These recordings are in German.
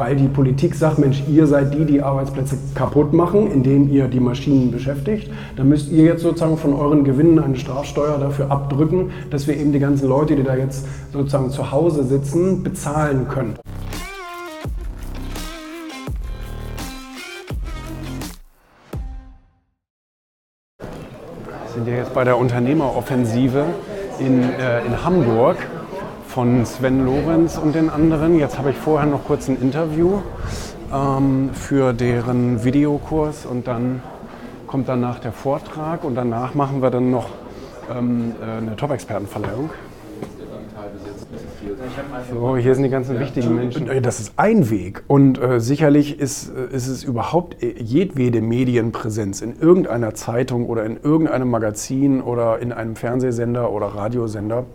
weil die Politik sagt, Mensch, ihr seid die, die Arbeitsplätze kaputt machen, indem ihr die Maschinen beschäftigt. Dann müsst ihr jetzt sozusagen von euren Gewinnen eine Strafsteuer dafür abdrücken, dass wir eben die ganzen Leute, die da jetzt sozusagen zu Hause sitzen, bezahlen können. Wir sind ja jetzt bei der Unternehmeroffensive in, äh, in Hamburg von Sven Lorenz und den anderen. Jetzt habe ich vorher noch kurz ein Interview ähm, für deren Videokurs und dann kommt danach der Vortrag und danach machen wir dann noch ähm, äh, eine Top-Expertenverleihung. So, hier sind die ganzen wichtigen Menschen. Äh, das ist ein Weg. Und äh, sicherlich ist, äh, ist es überhaupt jedwede Medienpräsenz in irgendeiner Zeitung oder in irgendeinem Magazin oder in einem Fernsehsender oder Radiosender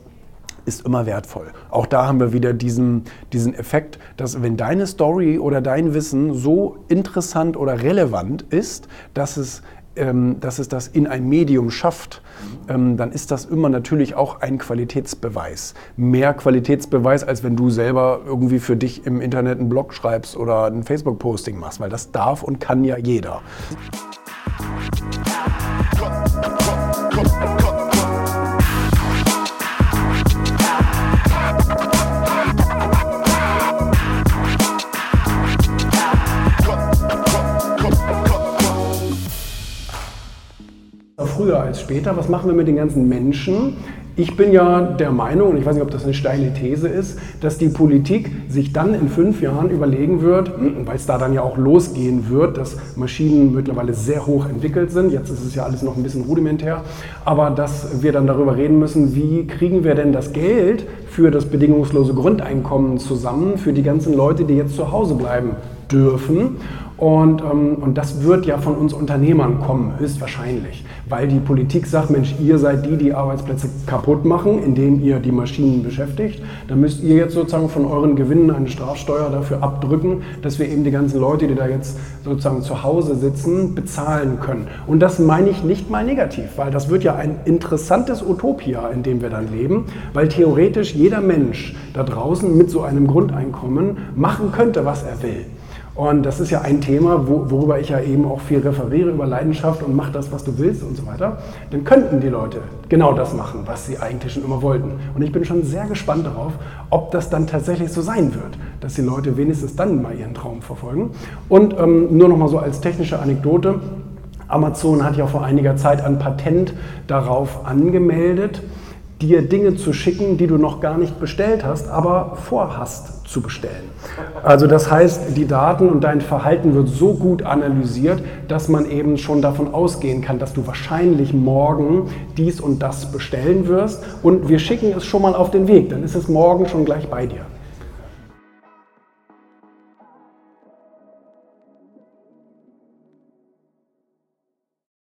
ist immer wertvoll. Auch da haben wir wieder diesen, diesen Effekt, dass wenn deine Story oder dein Wissen so interessant oder relevant ist, dass es ähm, dass es das in ein Medium schafft, ähm, dann ist das immer natürlich auch ein Qualitätsbeweis. Mehr Qualitätsbeweis, als wenn du selber irgendwie für dich im Internet einen Blog schreibst oder ein Facebook-Posting machst, weil das darf und kann ja jeder. Früher als später. Was machen wir mit den ganzen Menschen? Ich bin ja der Meinung, und ich weiß nicht, ob das eine steile These ist, dass die Politik sich dann in fünf Jahren überlegen wird, hm, weil es da dann ja auch losgehen wird, dass Maschinen mittlerweile sehr hoch entwickelt sind. Jetzt ist es ja alles noch ein bisschen rudimentär, aber dass wir dann darüber reden müssen, wie kriegen wir denn das Geld für das bedingungslose Grundeinkommen zusammen für die ganzen Leute, die jetzt zu Hause bleiben dürfen. Und, ähm, und das wird ja von uns Unternehmern kommen, höchstwahrscheinlich, weil die Politik sagt, Mensch, ihr seid die, die Arbeitsplätze kaputt machen, indem ihr die Maschinen beschäftigt. Dann müsst ihr jetzt sozusagen von euren Gewinnen eine Strafsteuer dafür abdrücken, dass wir eben die ganzen Leute, die da jetzt sozusagen zu Hause sitzen, bezahlen können. Und das meine ich nicht mal negativ, weil das wird ja ein interessantes Utopia, in dem wir dann leben, weil theoretisch jeder Mensch da draußen mit so einem Grundeinkommen machen könnte, was er will. Und das ist ja ein Thema, wo, worüber ich ja eben auch viel referiere über Leidenschaft und mach das, was du willst und so weiter. Dann könnten die Leute genau das machen, was sie eigentlich schon immer wollten. Und ich bin schon sehr gespannt darauf, ob das dann tatsächlich so sein wird, dass die Leute wenigstens dann mal ihren Traum verfolgen. Und ähm, nur noch mal so als technische Anekdote. Amazon hat ja vor einiger Zeit ein Patent darauf angemeldet, dir Dinge zu schicken, die du noch gar nicht bestellt hast, aber vorhast zu bestellen. Also das heißt, die Daten und dein Verhalten wird so gut analysiert, dass man eben schon davon ausgehen kann, dass du wahrscheinlich morgen dies und das bestellen wirst und wir schicken es schon mal auf den Weg, dann ist es morgen schon gleich bei dir.